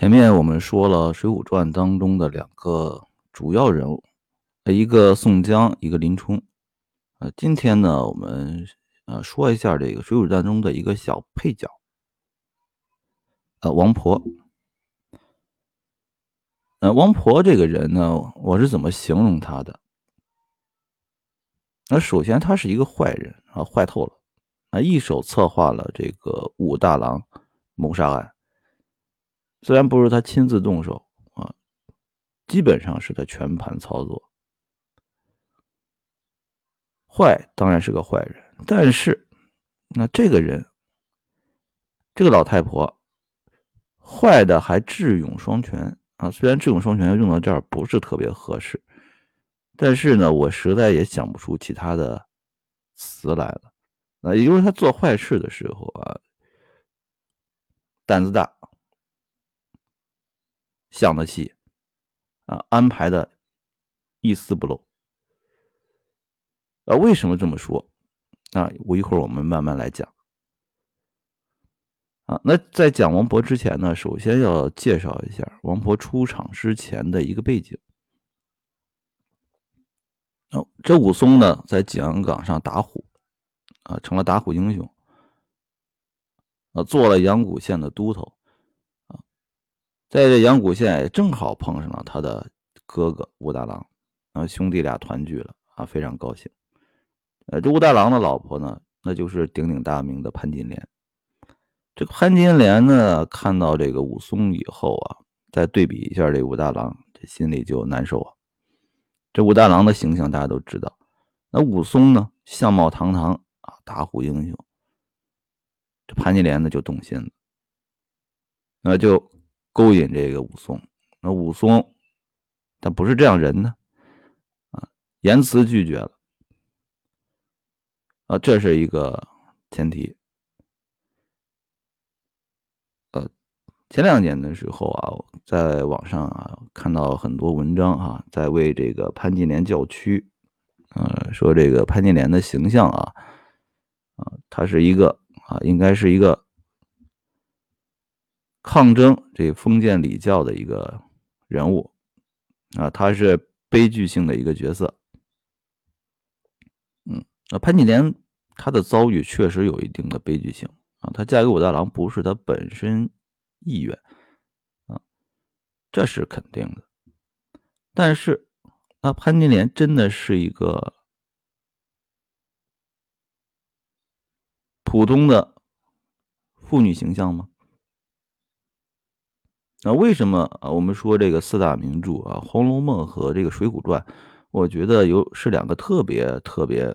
前面我们说了《水浒传》当中的两个主要人物，一个宋江，一个林冲。呃，今天呢，我们呃说一下这个《水浒传》中的一个小配角，呃，王婆。呃，王婆这个人呢，我是怎么形容他的？那首先，他是一个坏人啊，坏透了啊，一手策划了这个武大郎谋杀案。虽然不是他亲自动手啊，基本上是他全盘操作。坏当然是个坏人，但是那这个人，这个老太婆，坏的还智勇双全啊。虽然智勇双全用到这儿不是特别合适，但是呢，我实在也想不出其他的词来了。啊，也就是他做坏事的时候啊，胆子大。想得细，啊，安排的一丝不漏。啊，为什么这么说？啊，我一会儿我们慢慢来讲。啊，那在讲王婆之前呢，首先要介绍一下王婆出场之前的一个背景。哦，这武松呢，在景阳冈上打虎，啊，成了打虎英雄，啊，做了阳谷县的都头。在这阳谷县正好碰上了他的哥哥武大郎，啊，兄弟俩团聚了啊，非常高兴。呃，这武大郎的老婆呢，那就是鼎鼎大名的潘金莲。这个潘金莲呢，看到这个武松以后啊，再对比一下这武大郎，这心里就难受啊。这武大郎的形象大家都知道，那武松呢，相貌堂堂啊，打虎英雄。这潘金莲呢，就动心了，那就。勾引这个武松，那武松他不是这样人呢，啊，言辞拒绝了，啊，这是一个前提。呃，前两年的时候啊，在网上啊看到很多文章啊，在为这个潘金莲叫屈，呃，说这个潘金莲的形象啊，啊，他是一个啊，应该是一个。抗争这封建礼教的一个人物啊，他是悲剧性的一个角色。嗯，那潘金莲她的遭遇确实有一定的悲剧性啊，她嫁给武大郎不是她本身意愿啊，这是肯定的。但是，那潘金莲真的是一个普通的妇女形象吗？那为什么啊？我们说这个四大名著啊，《红楼梦》和这个《水浒传》，我觉得有是两个特别特别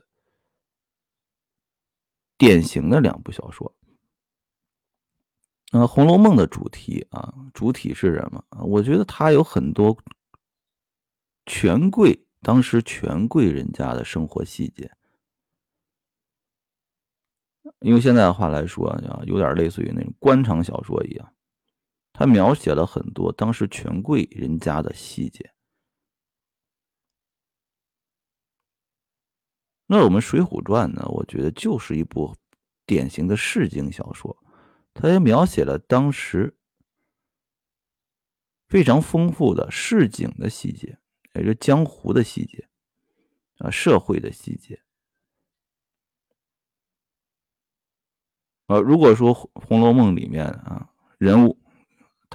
典型的两部小说。呃，《红楼梦》的主题啊，主体是什么？我觉得它有很多权贵当时权贵人家的生活细节，用现在的话来说啊，有点类似于那种官场小说一样。他描写了很多当时权贵人家的细节。那我们《水浒传》呢？我觉得就是一部典型的市井小说，它也描写了当时非常丰富的市井的细节，也是江湖的细节啊，社会的细节。呃，如果说《红楼梦》里面啊，人物。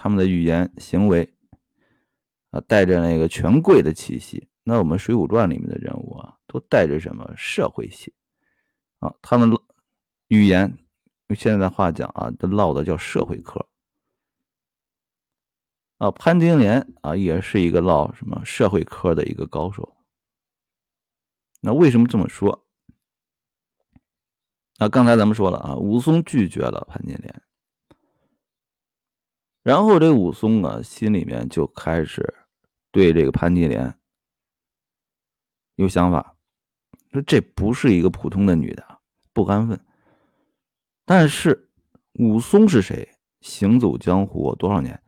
他们的语言行为啊，带着那个权贵的气息。那我们《水浒传》里面的人物啊，都带着什么社会性啊？他们语言用现在的话讲啊，都唠的叫社会嗑啊。潘金莲啊，也是一个唠什么社会嗑的一个高手。那为什么这么说？那刚才咱们说了啊，武松拒绝了潘金莲。然后这武松啊，心里面就开始对这个潘金莲有想法，说这不是一个普通的女的，不安分。但是武松是谁？行走江湖多少年，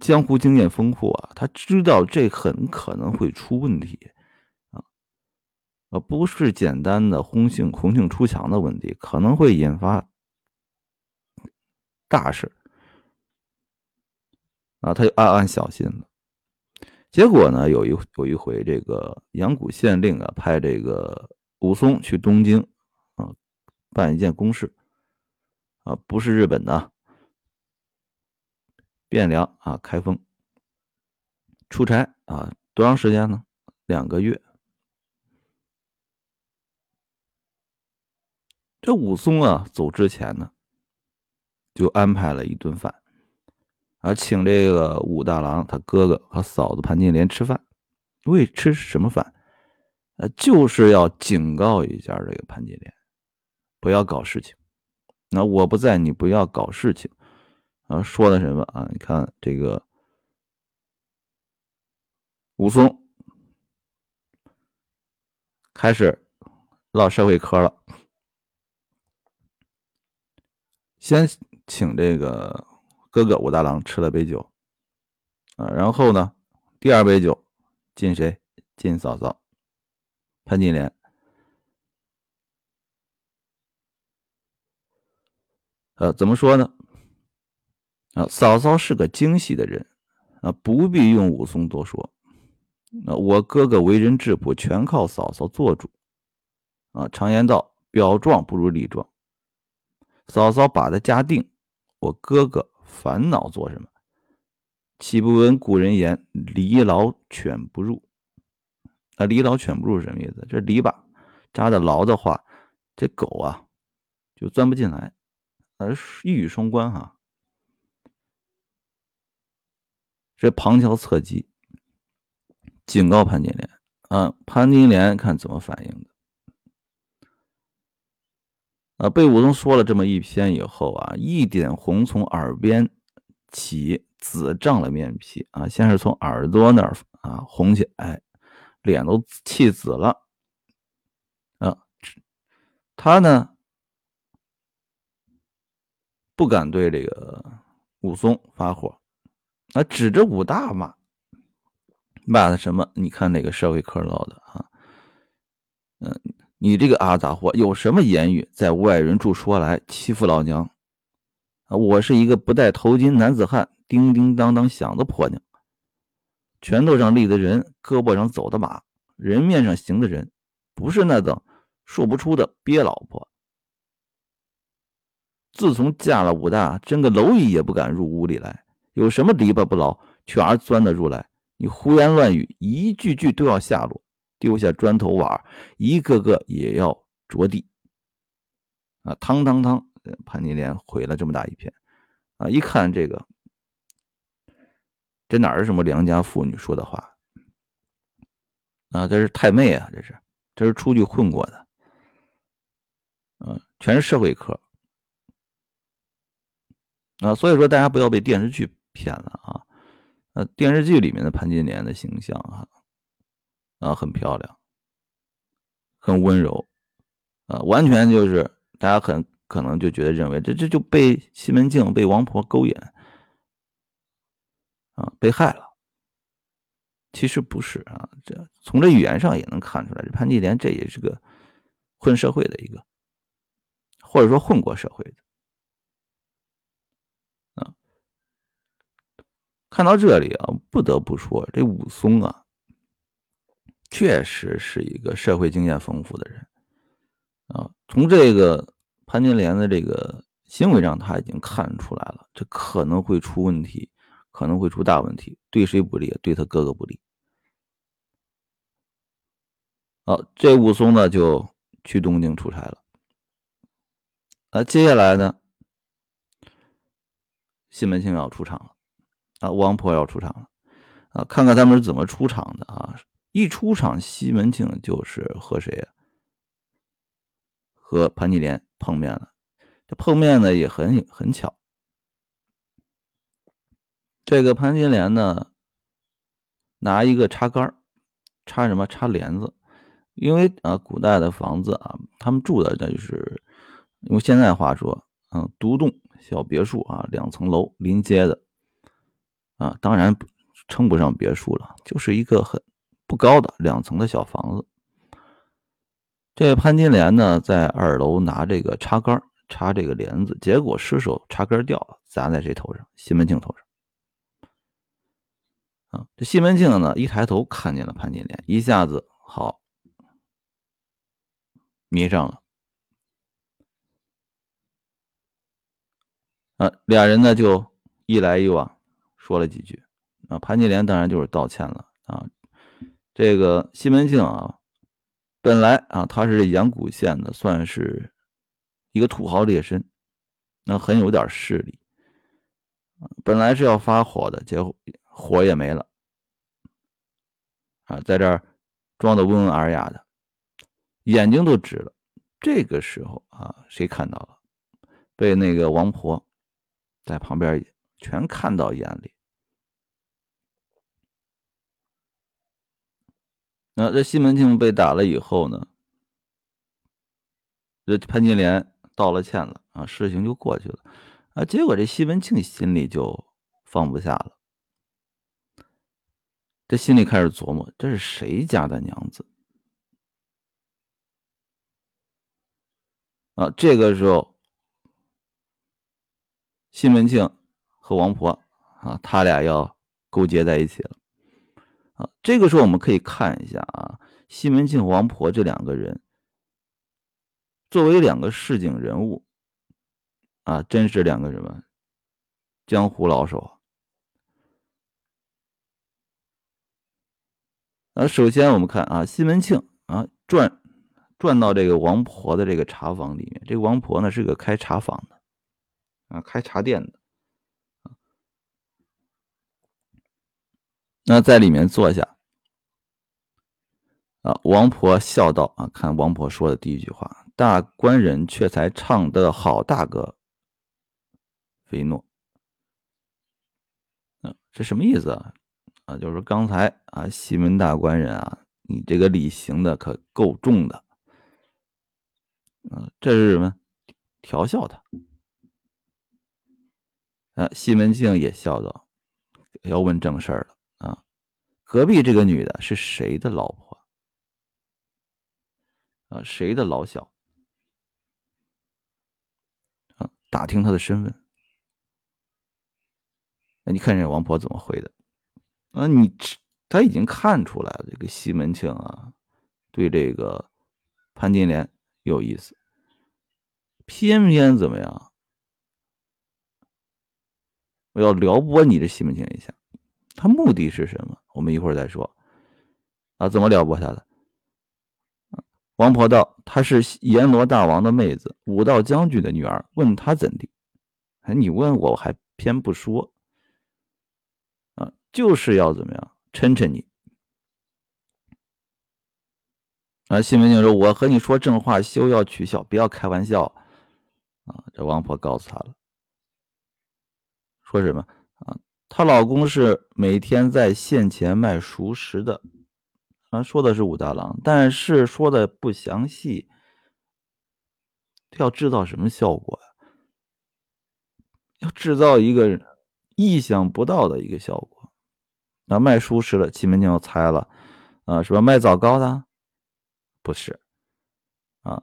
江湖经验丰富啊，他知道这很可能会出问题啊，不是简单的红杏红杏出墙的问题，可能会引发大事。啊，他就暗暗小心了。结果呢，有一有一回，这个阳谷县令啊，派这个武松去东京啊，办一件公事啊，不是日本的，汴梁啊，开封出差啊，多长时间呢？两个月。这武松啊，走之前呢，就安排了一顿饭。啊，请这个武大郎他哥哥和嫂子潘金莲吃饭，为吃什么饭？呃，就是要警告一下这个潘金莲，不要搞事情。那我不在，你不要搞事情。啊，说的什么啊？你看这个武松开始唠社会嗑了，先请这个。哥哥武大郎吃了杯酒，啊，然后呢，第二杯酒敬谁？敬嫂嫂潘金莲。呃，怎么说呢？啊，嫂嫂是个精细的人，啊，不必用武松多说。那我哥哥为人质朴，全靠嫂嫂做主。啊，常言道，表壮不如里壮。嫂嫂把他家定，我哥哥。烦恼做什么？岂不闻古人言“篱牢犬不入”？啊，“篱牢犬不入”什么意思？这篱笆扎的牢的话，这狗啊就钻不进来。呃，一语双关哈。这旁敲侧击，警告潘金莲啊。潘金莲看怎么反应的？啊，被武松说了这么一篇以后啊，一点红从耳边起，紫涨了面皮啊，先是从耳朵那儿啊红起来，脸都气紫了啊。他呢不敢对这个武松发火，啊，指着武大骂，骂他什么？你看那个社会科唠的啊，嗯。你这个阿杂货有什么言语，在外人处说来欺负老娘啊！我是一个不戴头巾男子汉，叮叮当当响的婆娘，拳头上立的人，胳膊上走的马，人面上行的人，不是那等说不出的憋老婆。自从嫁了武大，真个蝼蚁也不敢入屋里来。有什么篱笆不牢，全儿钻得入来？你胡言乱语，一句句都要下落。丢下砖头瓦，一个个也要着地啊！汤汤汤，潘金莲毁了这么大一片啊！一看这个，这哪是什么良家妇女说的话啊？这是太妹啊！这是，这是出去混过的，嗯，全是社会科啊！所以说，大家不要被电视剧骗了啊！呃，电视剧里面的潘金莲的形象啊。啊，很漂亮，很温柔，啊，完全就是大家很可能就觉得认为这这就被西门庆被王婆勾引，啊，被害了。其实不是啊，这从这语言上也能看出来，这潘金莲这也是个混社会的一个，或者说混过社会的，啊，看到这里啊，不得不说这武松啊。确实是一个社会经验丰富的人啊！从这个潘金莲的这个行为上，他已经看出来了，这可能会出问题，可能会出大问题，对谁不利？对他哥哥不利。好，这武松呢就去东京出差了。啊，接下来呢，西门庆要出场了，啊，王婆要出场了，啊，看看他们是怎么出场的啊！一出场，西门庆就是和谁呀？和潘金莲碰面了。这碰面呢也很很巧。这个潘金莲呢，拿一个插杆插什么？插帘子。因为啊，古代的房子啊，他们住的那就是用现在话说，嗯，独栋小别墅啊，两层楼临街的啊，当然称不上别墅了，就是一个很。不高的两层的小房子，这潘金莲呢，在二楼拿这个插杆插这个帘子，结果失手插杆掉了，砸在谁头上？西门庆头上。啊，这西门庆呢，一抬头看见了潘金莲，一下子好迷上了。啊，俩人呢就一来一往说了几句。啊，潘金莲当然就是道歉了啊。这个西门庆啊，本来啊他是阳谷县的，算是一个土豪劣绅，那很有点势力。本来是要发火的，结果火也没了。啊，在这儿装的温文尔雅的，眼睛都直了。这个时候啊，谁看到了？被那个王婆在旁边全看到眼里。那这西门庆被打了以后呢？这潘金莲道了歉了啊，事情就过去了啊。结果这西门庆心里就放不下了。这心里开始琢磨：这是谁家的娘子？啊，这个时候，西门庆和王婆啊，他俩要勾结在一起了。啊，这个时候我们可以看一下啊，西门庆、王婆这两个人，作为两个市井人物，啊，真是两个什么江湖老手。啊首先我们看啊，西门庆啊转转到这个王婆的这个茶房里面。这个王婆呢是个开茶坊的，啊，开茶店的。那在里面坐下，啊，王婆笑道：“啊，看王婆说的第一句话，大官人却才唱得好，大哥。”菲诺，嗯，这什么意思啊？啊，就是刚才啊，西门大官人啊，你这个礼行的可够重的，啊，这是什么？调笑他。啊，西门庆也笑道：“要问正事儿了，隔壁这个女的是谁的老婆？啊，谁的老小？啊，打听她的身份。那你看这王婆怎么回的？”啊，你他已经看出来了，这个西门庆啊，对这个潘金莲有意思，偏偏怎么样？我要撩拨你这西门庆一下，他目的是什么？我们一会儿再说。啊，怎么撩拨他的？王婆道：“她是阎罗大王的妹子，武道将军的女儿，问她怎地？哎，你问我，我还偏不说。”啊就是要怎么样抻抻你啊？西门庆说：“我和你说正话，休要取笑，不要开玩笑啊！”这王婆告诉他了，说什么？她老公是每天在县前卖熟食的啊，说的是武大郎，但是说的不详细，要制造什么效果呀？要制造一个意想不到的一个效果。那卖熟食的，西门庆要猜了，啊，是吧？卖枣糕的，不是，啊，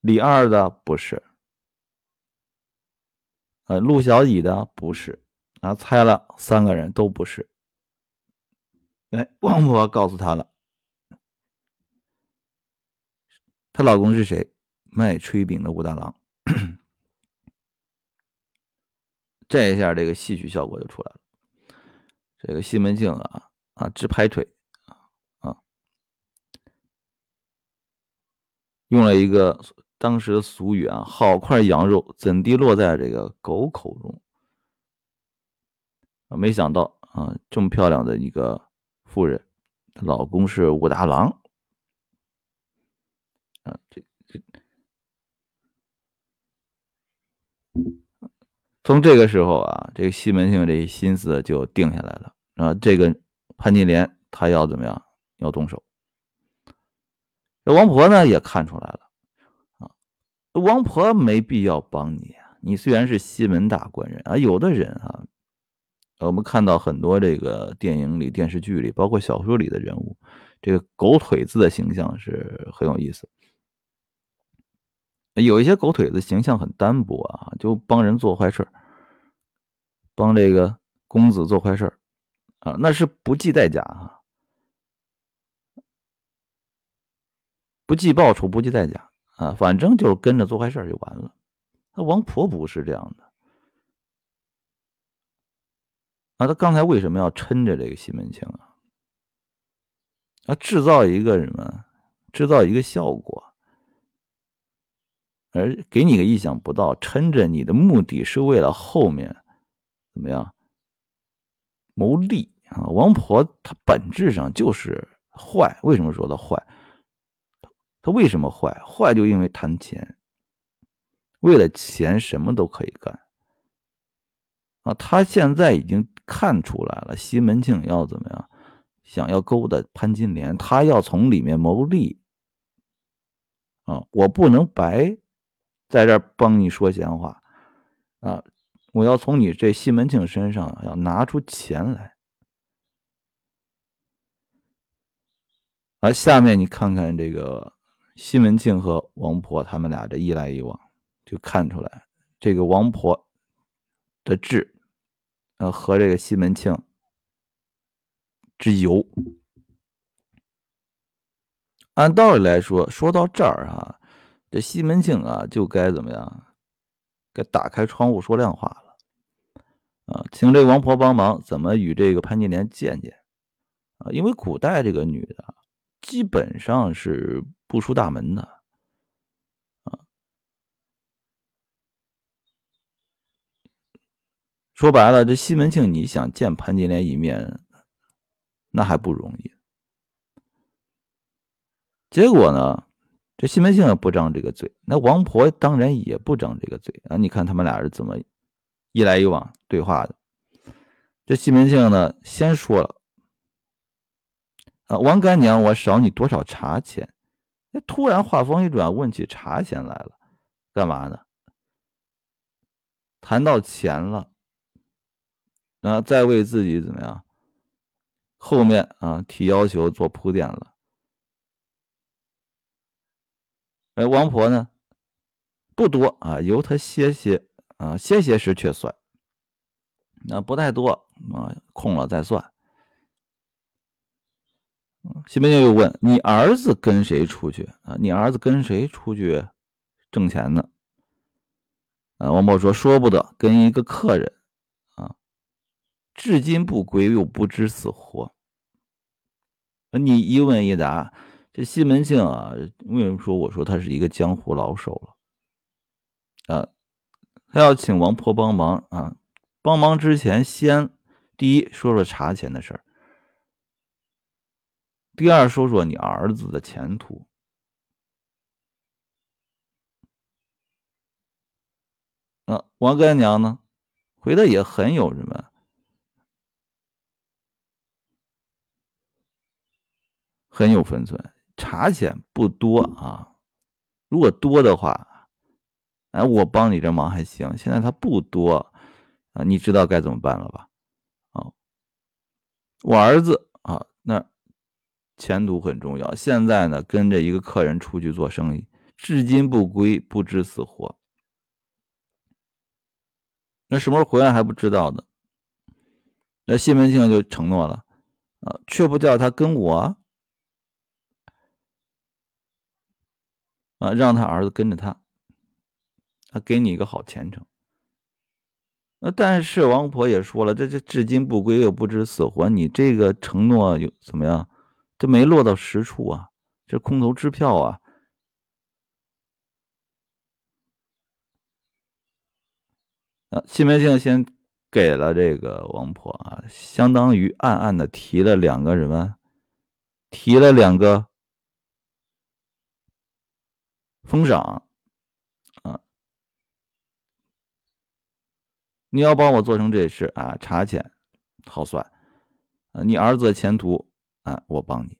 李二的不是，呃，陆小乙的不是，啊，猜了三个人都不是。哎，王婆告诉他了，她老公是谁？卖炊饼的武大郎。这一下，这个戏曲效果就出来了。这个西门庆啊啊直拍腿啊用了一个当时的俗语啊，好块羊肉怎地落在这个狗口中啊？没想到啊，这么漂亮的一个妇人，她老公是武大郎啊，这这从这个时候啊，这个西门庆这心思就定下来了。啊，这个潘金莲她要怎么样？要动手。这王婆呢也看出来了，啊，王婆没必要帮你啊。你虽然是西门大官人啊，有的人啊，我们看到很多这个电影里、电视剧里，包括小说里的人物，这个狗腿子的形象是很有意思。有一些狗腿子形象很单薄啊，就帮人做坏事儿帮这个公子做坏事儿啊，那是不计代价啊，不计报酬，不计代价啊，反正就是跟着做坏事儿就完了。那王婆不是这样的啊，他刚才为什么要抻着这个西门庆啊？啊，制造一个什么？制造一个效果，而给你个意想不到，抻着你的目的是为了后面怎么样谋利啊？王婆她本质上就是坏，为什么说她坏？她为什么坏？坏就因为贪钱，为了钱什么都可以干啊！他现在已经看出来了，西门庆要怎么样？想要勾搭潘金莲，他要从里面谋利啊！我不能白在这儿帮你说闲话啊！我要从你这西门庆身上要拿出钱来。而下面你看看这个西门庆和王婆他们俩这一来一往，就看出来这个王婆的智，呃，和这个西门庆。之由，按道理来说，说到这儿啊，这西门庆啊就该怎么样？该打开窗户说亮话了啊，请这王婆帮忙，怎么与这个潘金莲见见啊？因为古代这个女的基本上是不出大门的啊。说白了，这西门庆你想见潘金莲一面？那还不容易。结果呢，这西门庆也不张这个嘴，那王婆当然也不张这个嘴啊。你看他们俩是怎么一来一往对话的？这西门庆呢，先说了啊，王干娘，我少你多少茶钱？那突然话锋一转，问起茶钱来了，干嘛呢？谈到钱了，啊，再为自己怎么样？后面啊，提要求做铺垫了。哎，王婆呢，不多啊，由他歇歇啊，歇歇时却算。那不太多啊，空了再算。西门庆又问：“你儿子跟谁出去啊？你儿子跟谁出去挣钱呢？”啊，王婆说：“说不得，跟一个客人，至今不归，又不知死活。”你一问一答，这西门庆啊，为什么说我说他是一个江湖老手了？啊，他要请王婆帮忙啊，帮忙之前先第一说说茶钱的事儿，第二说说你儿子的前途。啊，王干娘呢，回的也很有什么？很有分寸，茶钱不多啊。如果多的话，哎，我帮你这忙还行。现在他不多啊，你知道该怎么办了吧？啊，我儿子啊，那前途很重要。现在呢，跟着一个客人出去做生意，至今不归，不知死活。那什么时候回来还不知道呢？那西门庆就承诺了啊，却不叫他跟我。啊，让他儿子跟着他，他给你一个好前程。那但是王婆也说了，这这至今不归，又不知死活。你这个承诺有怎么样？这没落到实处啊，这空头支票啊。啊，西门庆先给了这个王婆啊，相当于暗暗的提了两个什么？提了两个。封赏，啊，你要帮我做成这事啊，茶钱好算，啊，你儿子的前途啊，我帮你。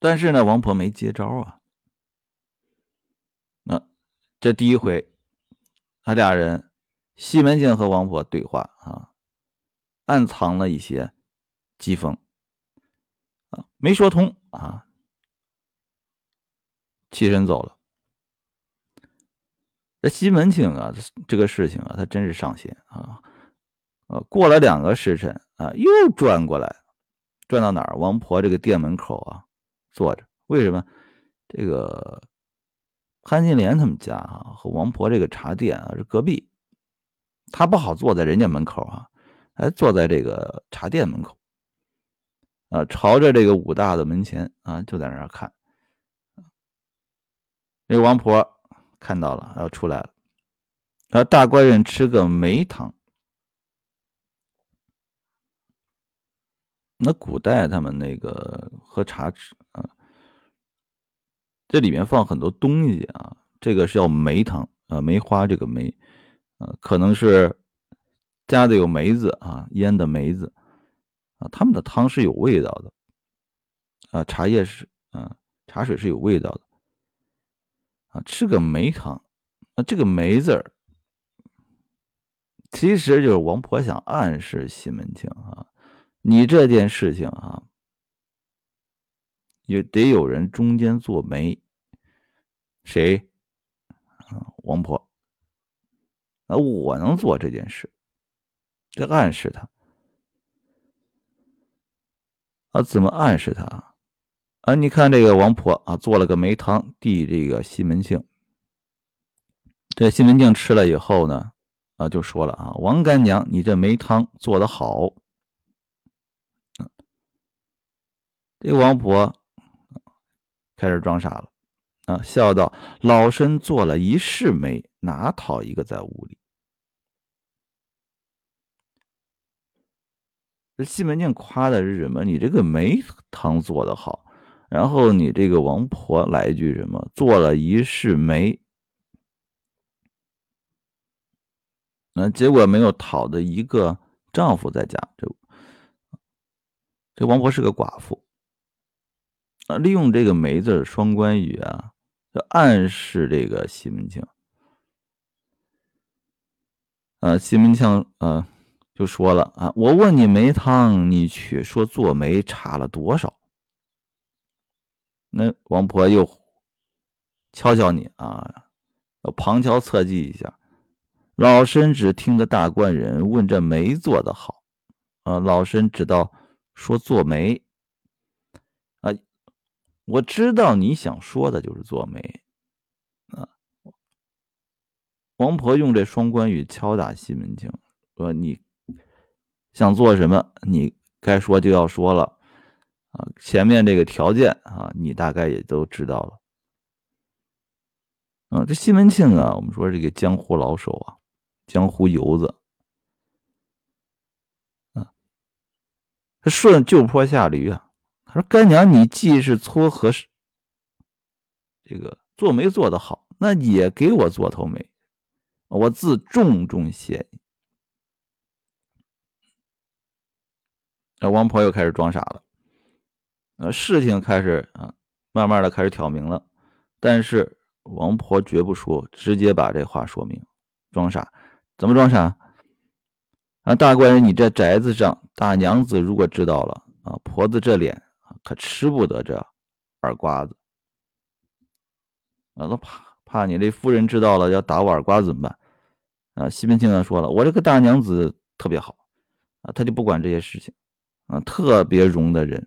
但是呢，王婆没接招啊。那这第一回，他俩人西门庆和王婆对话啊，暗藏了一些讥讽啊，没说通啊。起身走了。这西门庆啊，这个事情啊，他真是上心啊。呃，过了两个时辰啊，又转过来，转到哪儿？王婆这个店门口啊，坐着。为什么？这个潘金莲他们家啊，和王婆这个茶店啊是隔壁，他不好坐在人家门口啊，还坐在这个茶店门口，啊，朝着这个武大的门前啊，就在那儿看。那王婆看到了，要出来了，啊，大官人吃个梅汤。那古代他们那个喝茶吃啊，这里面放很多东西啊，这个是叫梅汤啊，梅花这个梅啊，可能是加的有梅子啊，腌的梅子啊，他们的汤是有味道的啊，茶叶是啊，茶水是有味道的啊，吃个梅汤啊，这个梅字儿其实就是王婆想暗示西门庆啊。你这件事情啊，也得有人中间做媒，谁？啊，王婆。啊，我能做这件事，这暗示他。啊，怎么暗示他？啊，你看这个王婆啊，做了个梅汤递这个西门庆。这西门庆吃了以后呢，啊，就说了啊，王干娘，你这梅汤做的好。这王婆开始装傻了，啊，笑道：“老身做了一世梅，哪讨一个在屋里？”这西门庆夸的是什么？你这个梅汤做的好，然后你这个王婆来一句什么？做了一世媒，那结果没有讨的一个丈夫在家。这这王婆是个寡妇。啊，利用这个“梅”字双关语啊，就暗示这个西门庆。啊，西门庆啊就说了啊，我问你梅汤，你却说做媒差了多少？那王婆又敲敲你啊，旁敲侧击一下。老身只听得大官人问这媒做的好，啊，老身知道说做媒。啊我知道你想说的就是做媒，啊！王婆用这双关语敲打西门庆，说：“你想做什么？你该说就要说了，啊！前面这个条件啊，你大概也都知道了。”啊，这西门庆啊，我们说这个江湖老手啊，江湖游子，啊，他顺旧坡下驴啊。他说：“干娘，你既是撮合这个做媒做的好，那也给我做头媒，我自重重谢你。”那王婆又开始装傻了。呃，事情开始啊，慢慢的开始挑明了，但是王婆绝不说，直接把这话说明。装傻？怎么装傻？啊，大官人，你这宅子上，大娘子如果知道了啊，婆子这脸。可吃不得这耳瓜子，啊，都怕怕你这夫人知道了要打我耳瓜子怎么办？啊，西门庆啊说了，我这个大娘子特别好，啊，他就不管这些事情，啊，特别容的人，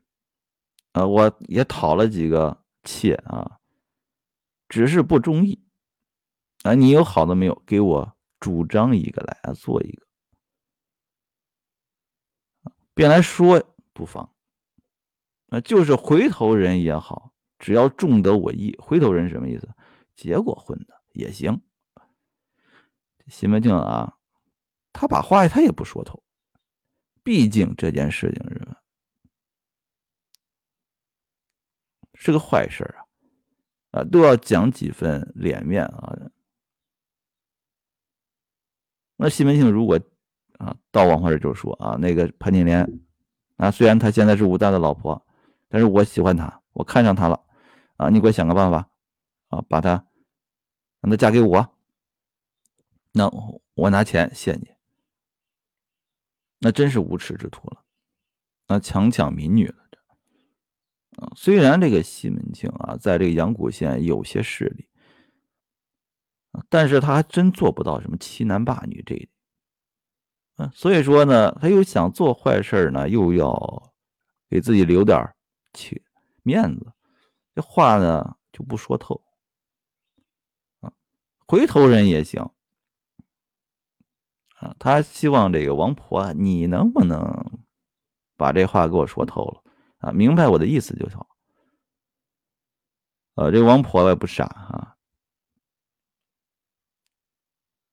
啊，我也讨了几个妾啊，只是不中意，啊，你有好的没有？给我主张一个来啊，做一个，便来说不妨。那就是回头人也好，只要中得我意。回头人什么意思？结过婚的也行。西门庆啊，他把话他也不说透，毕竟这件事情是是个坏事啊，啊，都要讲几分脸面啊。那西门庆如果啊到王华这就说啊，那个潘金莲啊，虽然她现在是武大的老婆。但是我喜欢她，我看上她了，啊，你给我想个办法，啊，把她让她嫁给我，那我拿钱谢你，那真是无耻之徒了，那强抢民女了，啊，虽然这个西门庆啊，在这个阳谷县有些势力，但是他还真做不到什么欺男霸女这一点，所以说呢，他又想做坏事呢，又要给自己留点去面子，这话呢就不说透啊。回头人也行啊，他希望这个王婆，你能不能把这话给我说透了啊？明白我的意思就好。呃，这王婆也不傻啊，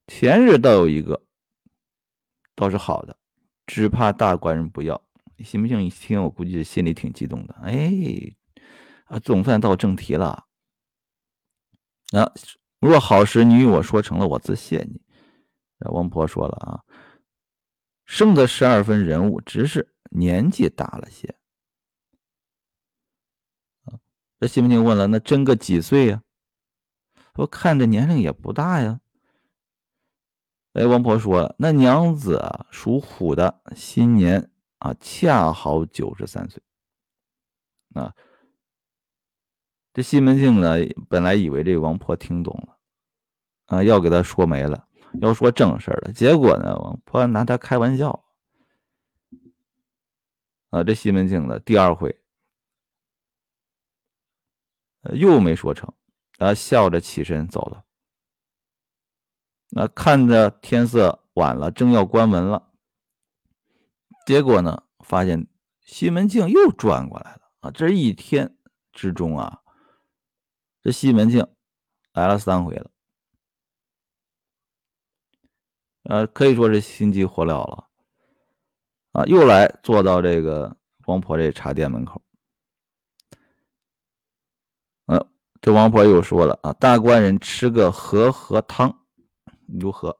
前日倒有一个。倒是好的，只怕大官人不要。信不信？一听，我估计心里挺激动的。哎，啊，总算到正题了。啊，若好时你与我说成了，我自谢你。王婆说了啊，生的十二分人物，只是年纪大了些。啊，这西门庆问了，那真个几岁呀？我看着年龄也不大呀。哎，王婆说：“那娘子啊，属虎的，新年啊，恰好九十三岁。”啊，这西门庆呢，本来以为这王婆听懂了，啊，要给他说没了，要说正事了。结果呢，王婆拿他开玩笑。啊，这西门庆呢，第二回又没说成，啊，笑着起身走了。那看着天色晚了，正要关门了，结果呢，发现西门庆又转过来了啊！这一天之中啊，这西门庆来了三回了，呃，可以说是心急火燎了啊！又来坐到这个王婆这茶店门口，呃，这王婆又说了啊：“大官人吃个和合汤。”如何？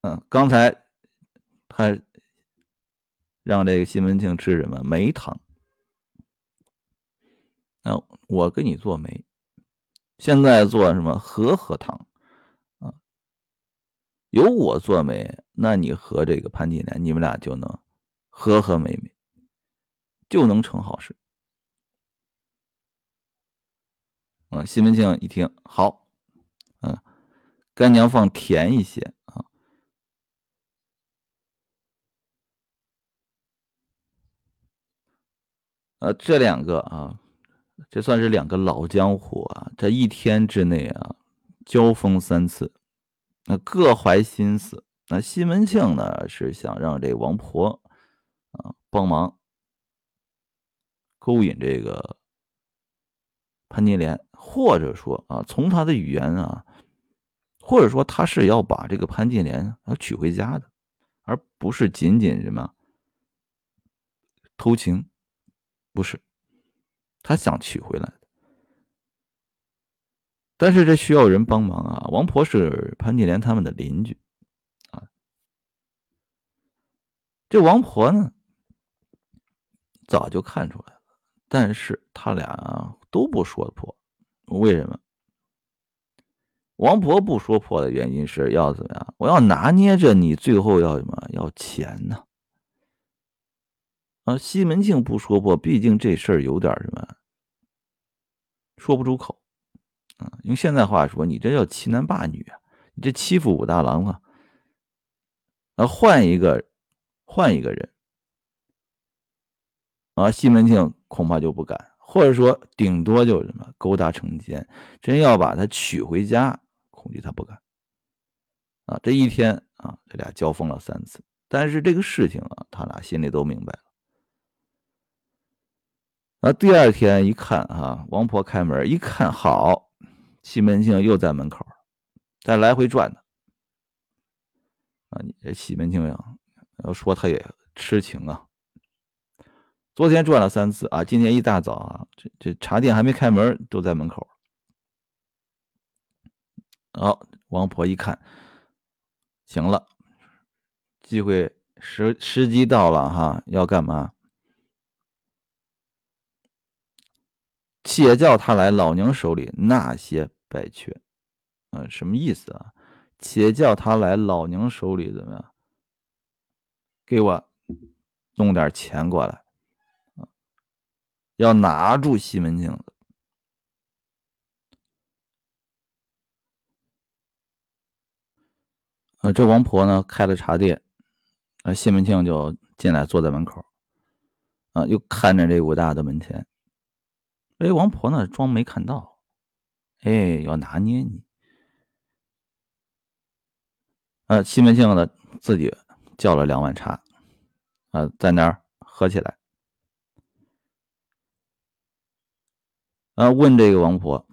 嗯，刚才他让这个西门庆吃什么梅汤？那我给你做梅，现在做什么和合汤？啊，有我做媒，那你和这个潘金莲，你们俩就能和和美美，就能成好事。啊，西门庆一听，好。嗯，干娘放甜一些啊。呃，这两个啊，这算是两个老江湖啊，这一天之内啊，交锋三次，那各怀心思。那西门庆呢，是想让这王婆啊帮忙勾引这个潘金莲，或者说啊，从他的语言啊。或者说他是要把这个潘金莲要娶回家的，而不是仅仅什么偷情，不是，他想娶回来的。但是这需要人帮忙啊！王婆是潘金莲他们的邻居啊。这王婆呢，早就看出来了，但是他俩都不说破，为什么？王婆不说破的原因是要怎么样？我要拿捏着你，最后要什么？要钱呢？啊，西门庆不说破，毕竟这事儿有点什么，说不出口啊。用现在话说，你这叫欺男霸女啊！你这欺负武大郎啊！啊，换一个，换一个人啊，西门庆恐怕就不敢，或者说顶多就什么勾搭成奸，真要把他娶回家。恐惧他不敢啊！这一天啊，这俩交锋了三次，但是这个事情啊，他俩心里都明白了。那，第二天一看啊，王婆开门一看，好，西门庆又在门口，在来回转呢。啊，你这西门庆呀，要说他也痴情啊。昨天转了三次啊，今天一大早啊，这这茶店还没开门，都在门口。好，王婆一看，行了，机会时时机到了哈，要干嘛？且叫他来老娘手里纳些白雀，嗯，什么意思啊？且叫他来老娘手里怎么样？给我弄点钱过来，要拿住西门庆。呃，这王婆呢开了茶店，啊，西门庆就进来坐在门口，啊，又看着这武大的门前。哎，王婆呢装没看到，哎，要拿捏你。呃，西门庆呢自己叫了两碗茶，啊，在那儿喝起来。啊，问这个王婆，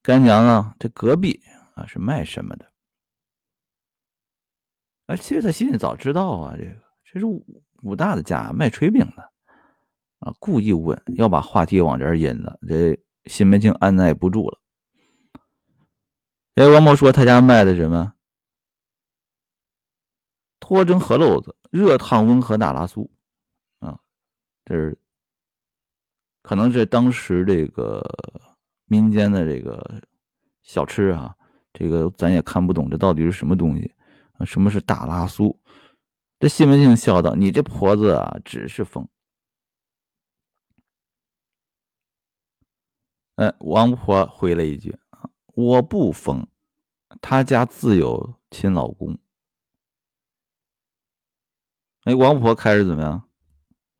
干娘啊，这隔壁啊是卖什么的？啊，其实他心里早知道啊，这个这是武武大的家卖炊饼的，啊，故意问，要把话题往这儿引了，这西门庆按耐不住了。哎，王婆说他家卖的什么？脱蒸河漏子，热烫温和大拉酥，啊，这是。可能是当时这个民间的这个小吃啊，这个咱也看不懂，这到底是什么东西？什么是大拉酥？这西门庆笑道：“你这婆子啊，只是疯。”哎，王婆回了一句：“，我不疯，他家自有亲老公。”哎，王婆开始怎么样？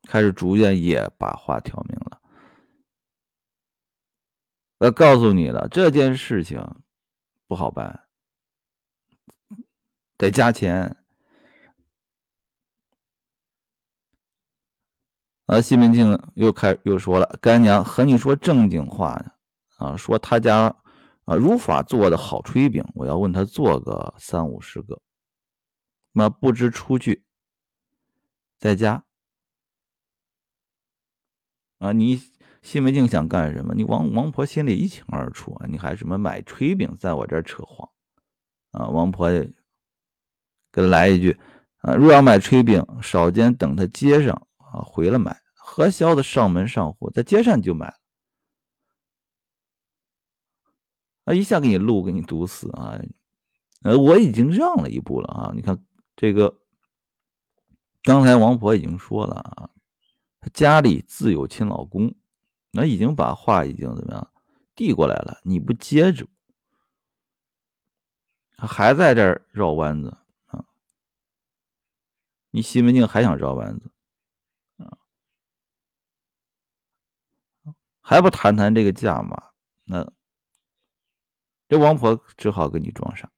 开始逐渐也把话挑明了。我告诉你了，这件事情不好办，得加钱。啊，西门庆又开又说了：“干娘和你说正经话呢，啊，说他家啊如法做的好炊饼，我要问他做个三五十个，那不知出去在家啊你。”西门庆想干什么？你王王婆心里一清二楚啊！你还什么买炊饼，在我这儿扯谎啊？王婆给他来一句啊：若要买炊饼，少间等他接上啊，回了买。何消的上门上户，在街上就买了啊！一下给你路给你堵死啊！呃，我已经让了一步了啊！你看这个，刚才王婆已经说了啊，她家里自有亲老公。那已经把话已经怎么样递过来了？你不接住，还在这绕弯子啊？你西门庆还想绕弯子啊？还不谈谈这个价码？那这王婆只好给你装傻。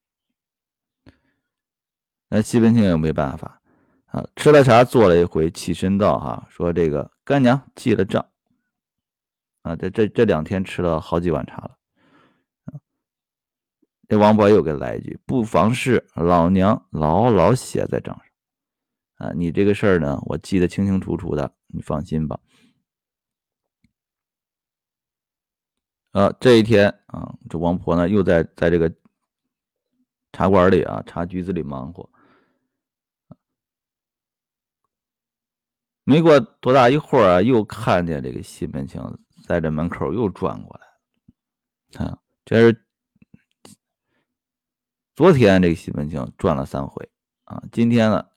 那西门庆也没办法啊，吃了茶，坐了一回，起身道：“哈，说这个干娘记了账。”啊，这这这两天吃了好几碗茶了，这王婆又给来一句：“不妨事，老娘牢牢写在账上。”啊，你这个事儿呢，我记得清清楚楚的，你放心吧。啊，这一天啊，这王婆呢又在在这个茶馆里啊，茶局子里忙活。没过多大一会儿啊，又看见这个西门庆。在这门口又转过来，啊，这是昨天这个西门庆转了三回啊，今天呢，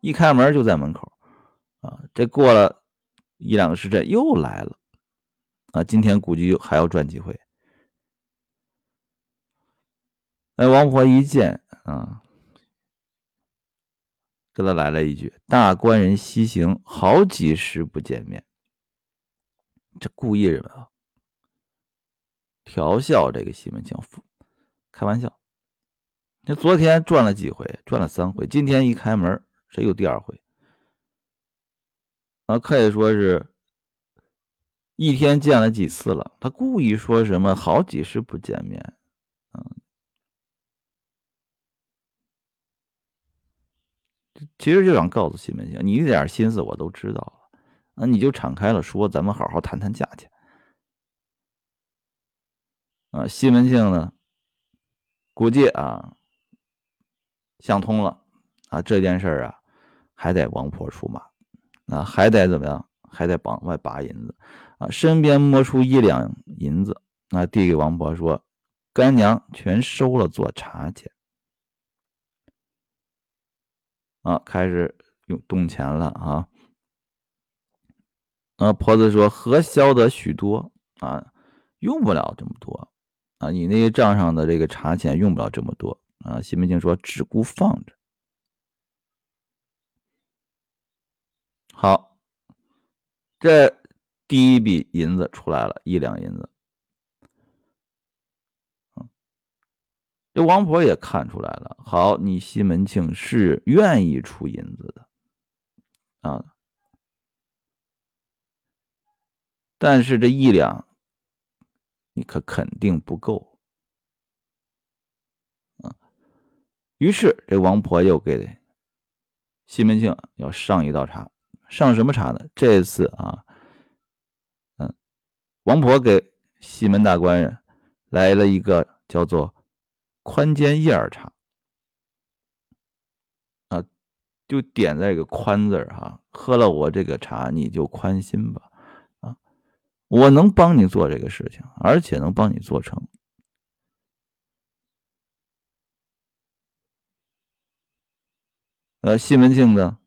一开门就在门口啊，这过了一两个时辰又来了啊，今天估计又还要转几回。哎，王婆一见啊，给他来了一句：“大官人西行，好几时不见面。”这故意什么？调笑这个西门庆，开玩笑。那昨天转了几回，转了三回，今天一开门，这又第二回。啊，可以说是一天见了几次了。他故意说什么好几时不见面，嗯，其实就想告诉西门庆，你一点心思我都知道了。那你就敞开了说，咱们好好谈谈价钱。啊，西门庆呢，估计啊想通了啊，这件事啊还得王婆出马，啊还得怎么样？还得往外拔银子啊，身边摸出一两银子，啊递给王婆说：“干娘全收了做茶钱。”啊，开始用动钱了啊。啊，婆子说：“何销得许多啊，用不了这么多啊。你那些账上的这个茶钱用不了这么多啊，西门庆说只顾放着。好，这第一笔银子出来了，一两银子。这王婆也看出来了。好，你西门庆是愿意出银子的，啊，但是这一两，你可肯定不够，啊。于是这王婆又给西门庆要上一道茶，上什么茶呢？这次啊，嗯，王婆给西门大官人来了一个叫做。宽肩叶儿茶啊，就点在这个“宽”字儿哈，喝了我这个茶，你就宽心吧！我能帮你做这个事情，而且能帮你做成。呃，西门庆呢，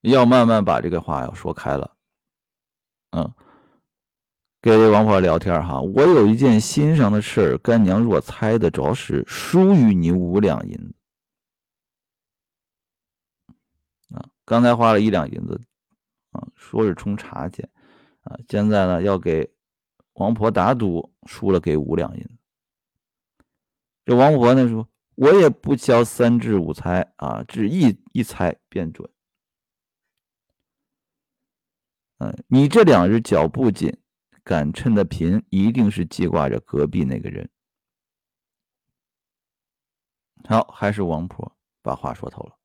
要慢慢把这个话要说开了，嗯。给王婆聊天哈，我有一件心上的事儿，干娘若猜得着时，输于你五两银子啊。刚才花了一两银子啊，说是充茶钱啊，现在呢要给王婆打赌，输了给五两银子。这王婆呢说，我也不交三智五猜啊，只一一猜便准。嗯，你这两日脚步紧。赶趁的贫，一定是记挂着隔壁那个人。好，还是王婆把话说透了。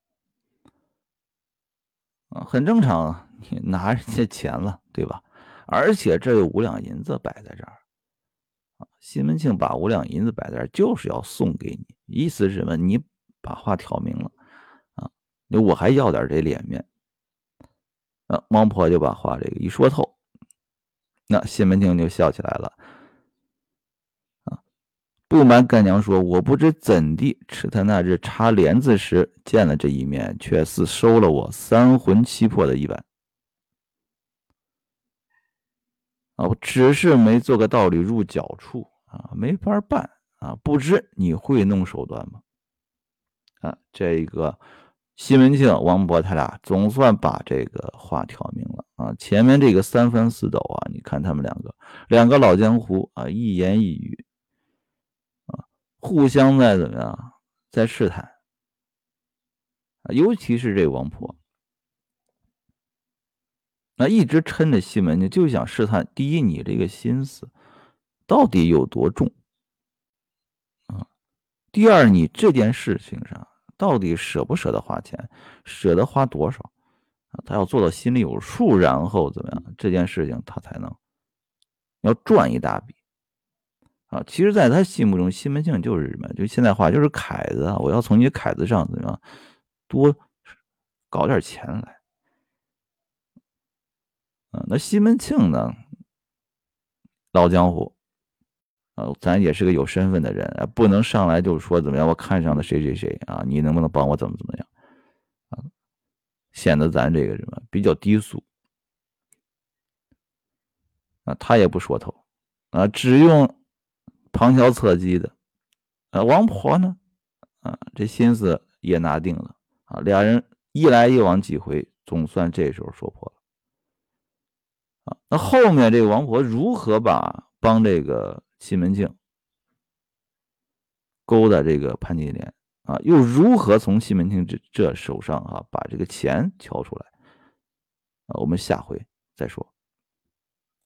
啊，很正常啊，你拿人家钱了，对吧？而且这有五两银子摆在这儿，啊，西门庆把五两银子摆在这儿，就是要送给你，意思是什么？你把话挑明了，啊，我还要点这脸面。啊，王婆就把话这个一说透。那西门庆就笑起来了，啊！不瞒干娘说，我不知怎地，吃他那日插帘子时见了这一面，却似收了我三魂七魄的一般。啊，我只是没做个道理入脚处啊，没法办啊！不知你会弄手段吗？啊，这一个。西门庆、王勃他俩总算把这个话挑明了啊！前面这个三番四斗啊，你看他们两个，两个老江湖啊，一言一语啊，互相在怎么样，在试探，尤其是这王婆，那一直抻着西门庆，就想试探：第一，你这个心思到底有多重啊？第二，你这件事情上。到底舍不舍得花钱，舍得花多少啊？他要做到心里有数，然后怎么样？这件事情他才能要赚一大笔啊！其实，在他心目中，西门庆就是什么？就现在话，就是凯子啊！我要从你凯子上怎么样多搞点钱来那西门庆呢？老江湖。啊，咱也是个有身份的人啊，不能上来就说怎么样，我看上了谁谁谁啊，你能不能帮我怎么怎么样啊？显得咱这个什么比较低俗啊，他也不说透啊，只用旁敲侧击的啊。王婆呢啊，这心思也拿定了啊，俩人一来一往几回，总算这时候说破了啊。那后面这个王婆如何把帮这个？西门庆勾搭这个潘金莲啊，又如何从西门庆这这手上啊把这个钱敲出来啊？我们下回再说。